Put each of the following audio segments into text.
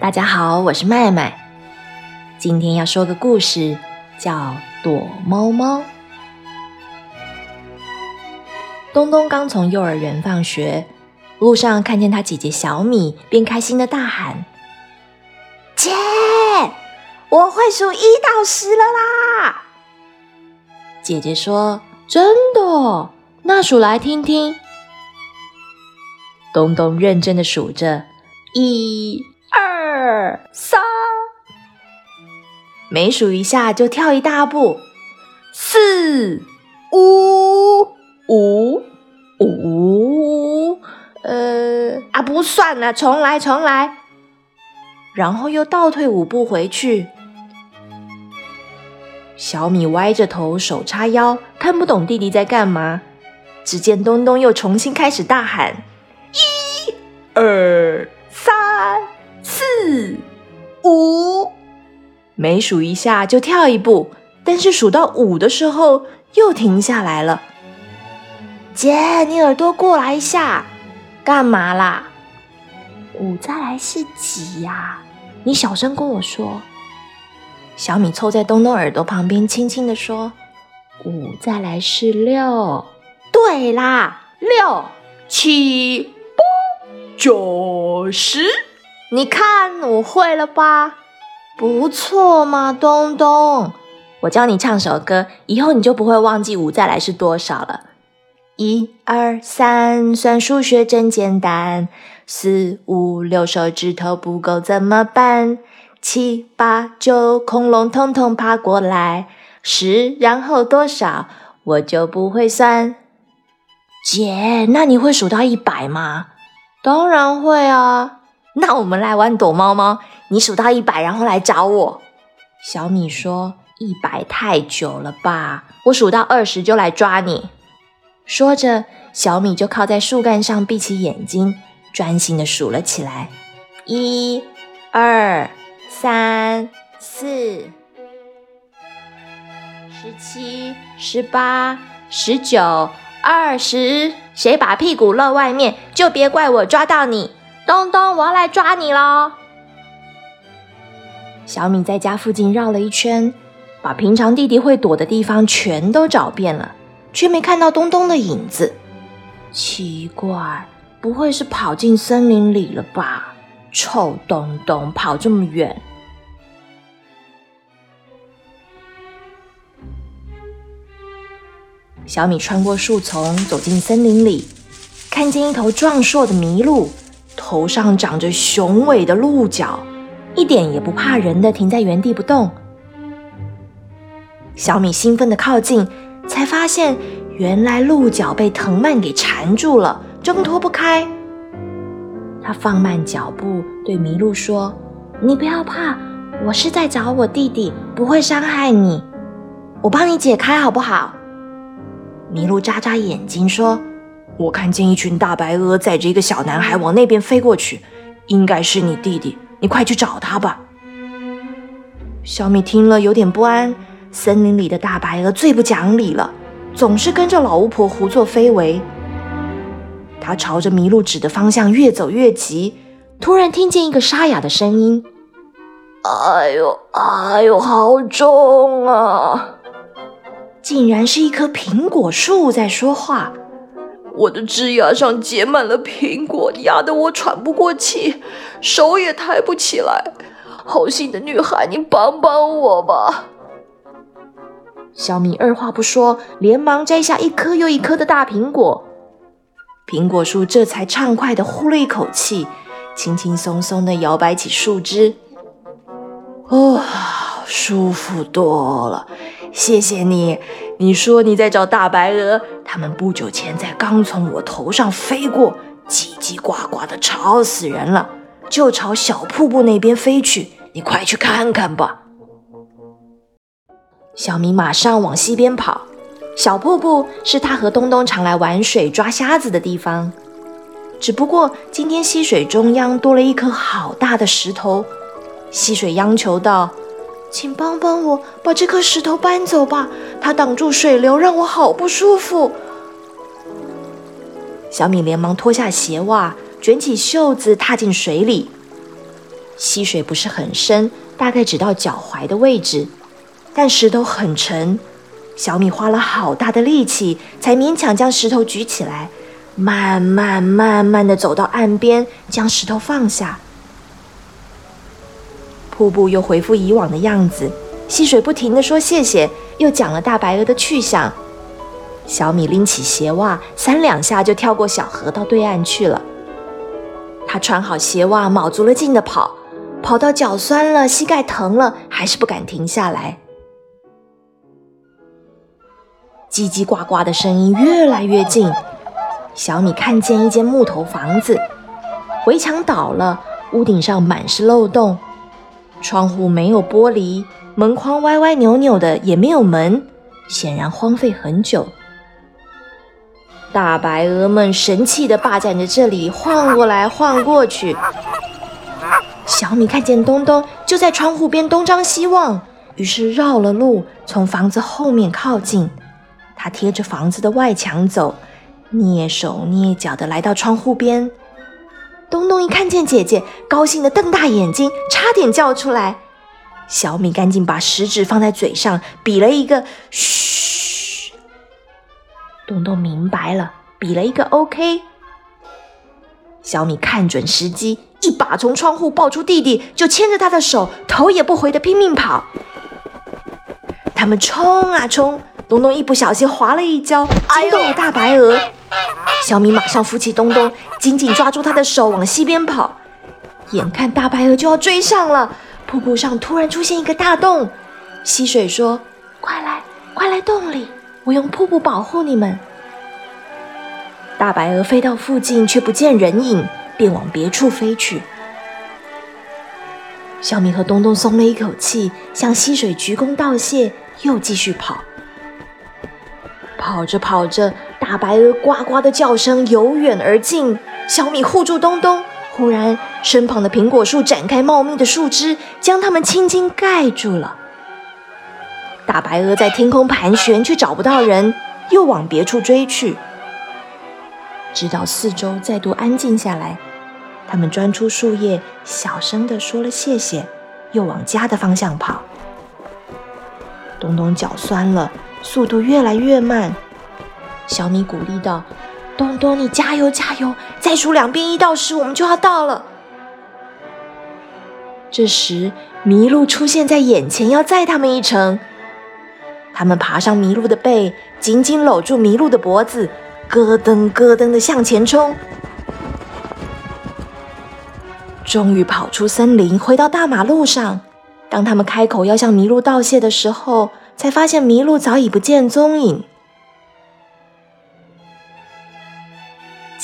大家好，我是麦麦。今天要说个故事，叫《躲猫猫》。东东刚从幼儿园放学，路上看见他姐姐小米，便开心的大喊：“姐，我会数一到十了啦！”姐姐说：“真的？那数来听听。”东东认真的数着，一、二、三，每数一下就跳一大步，四、五、五、五，呃啊，不算了，重来，重来。然后又倒退五步回去。小米歪着头，手叉腰，看不懂弟弟在干嘛。只见东东又重新开始大喊。一、二、每数一下就跳一步，但是数到五的时候又停下来了。姐，你耳朵过来一下，干嘛啦？五再来是几呀？你小声跟我说。小米凑在东东耳朵旁边，轻轻地说：“五再来是六。”对啦，六七八。九十，你看我会了吧？不错嘛，东东。我教你唱首歌，以后你就不会忘记五再来是多少了。一二三，算数学真简单。四五六，手指头不够怎么办？七八九，恐龙统统爬过来。十，然后多少？我就不会算。姐，那你会数到一百吗？当然会啊！那我们来玩躲猫猫，你数到一百，然后来找我。小米说：“一百太久了吧？我数到二十就来抓你。”说着，小米就靠在树干上，闭起眼睛，专心的数了起来：一、二、三、四、十七、十八、十九。二十，谁把屁股露外面，就别怪我抓到你。东东，我要来抓你喽！小米在家附近绕了一圈，把平常弟弟会躲的地方全都找遍了，却没看到东东的影子。奇怪，不会是跑进森林里了吧？臭东东，跑这么远！小米穿过树丛，走进森林里，看见一头壮硕的麋鹿，头上长着雄伟的鹿角，一点也不怕人的停在原地不动。小米兴奋的靠近，才发现原来鹿角被藤蔓给缠住了，挣脱不开。他放慢脚步，对麋鹿说：“你不要怕，我是在找我弟弟，不会伤害你，我帮你解开好不好？”麋鹿眨眨眼睛说：“我看见一群大白鹅载着一个小男孩往那边飞过去，应该是你弟弟，你快去找他吧。”小米听了有点不安。森林里的大白鹅最不讲理了，总是跟着老巫婆胡作非为。他朝着麋鹿指的方向越走越急，突然听见一个沙哑的声音：“哎呦，哎呦，好重啊！”竟然是一棵苹果树在说话，我的枝桠上结满了苹果，压得我喘不过气，手也抬不起来。好心的女孩，你帮帮我吧！小米二话不说，连忙摘下一颗又一颗的大苹果，苹果树这才畅快地呼了一口气，轻轻松松地摇摆起树枝，哇，舒服多了。谢谢你，你说你在找大白鹅，它们不久前才刚从我头上飞过，叽叽呱呱的吵死人了，就朝小瀑布那边飞去，你快去看看吧。小明马上往西边跑，小瀑布是他和东东常来玩水、抓虾子的地方，只不过今天溪水中央多了一颗好大的石头，溪水央求道。请帮帮我，把这颗石头搬走吧，它挡住水流，让我好不舒服。小米连忙脱下鞋袜，卷起袖子，踏进水里。溪水不是很深，大概只到脚踝的位置，但石头很沉。小米花了好大的力气，才勉强将石头举起来，慢慢慢慢的走到岸边，将石头放下。瀑布又恢复以往的样子，溪水不停的说谢谢，又讲了大白鹅的去向。小米拎起鞋袜，三两下就跳过小河到对岸去了。他穿好鞋袜，卯足了劲的跑。跑到脚酸了，膝盖疼了，还是不敢停下来。叽叽呱呱的声音越来越近，小米看见一间木头房子，围墙倒了，屋顶上满是漏洞，窗户没有玻璃，门框歪歪扭扭的，也没有门，显然荒废很久。大白鹅们神气地霸占着这里，晃过来晃过去。小米看见东东就在窗户边东张西望，于是绕了路，从房子后面靠近。他贴着房子的外墙走，蹑手蹑脚地来到窗户边。东东一看见姐姐，高兴的瞪大眼睛，差点叫出来。小米赶紧把食指放在嘴上，比了一个“嘘”。东东明白了，比了一个 “OK”。小米看准时机。一把从窗户抱出弟弟，就牵着他的手，头也不回的拼命跑。他们冲啊冲，东东一不小心滑了一跤，惊动了大白鹅。小米马上扶起东东，紧紧抓住他的手，往西边跑。眼看大白鹅就要追上了，瀑布上突然出现一个大洞。溪水说：“快来，快来洞里，我用瀑布保护你们。”大白鹅飞到附近，却不见人影。便往别处飞去。小米和东东松了一口气，向溪水鞠躬道谢，又继续跑。跑着跑着，大白鹅呱呱的叫声由远而近。小米护住东东，忽然身旁的苹果树展开茂密的树枝，将它们轻轻盖住了。大白鹅在天空盘旋，却找不到人，又往别处追去。直到四周再度安静下来。他们钻出树叶，小声地说了谢谢，又往家的方向跑。东东脚酸了，速度越来越慢。小米鼓励道：“东东，你加油加油！再数两遍一到十，我们就要到了。”这时，麋鹿出现在眼前，要载他们一程。他们爬上麋鹿的背，紧紧搂住麋鹿的脖子，咯噔咯噔的向前冲。终于跑出森林，回到大马路上。当他们开口要向麋鹿道谢的时候，才发现麋鹿早已不见踪影。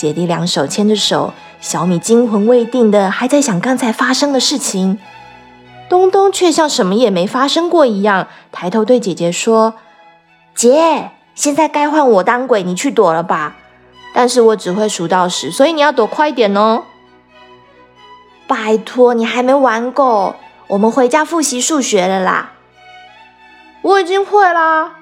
姐弟俩手牵着手，小米惊魂未定的还在想刚才发生的事情，东东却像什么也没发生过一样，抬头对姐姐说：“姐，现在该换我当鬼，你去躲了吧。但是我只会数到十，所以你要躲快一点哦。”拜托，你还没玩够，我们回家复习数学了啦。我已经会啦，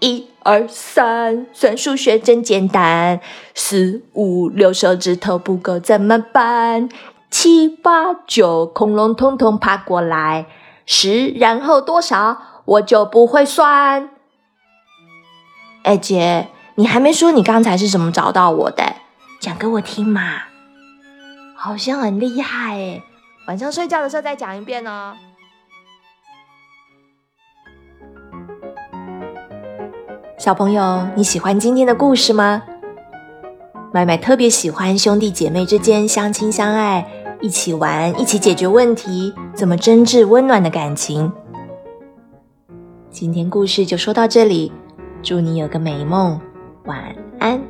一二三，算数学真简单。四五六，手指头不够怎么办？七八九，恐龙通通爬过来。十，然后多少？我就不会算。哎姐，你还没说你刚才是怎么找到我的？讲给我听嘛。好像很厉害哎，晚上睡觉的时候再讲一遍哦。小朋友，你喜欢今天的故事吗？麦麦特别喜欢兄弟姐妹之间相亲相爱，一起玩，一起解决问题，怎么真挚温暖的感情。今天故事就说到这里，祝你有个美梦，晚安。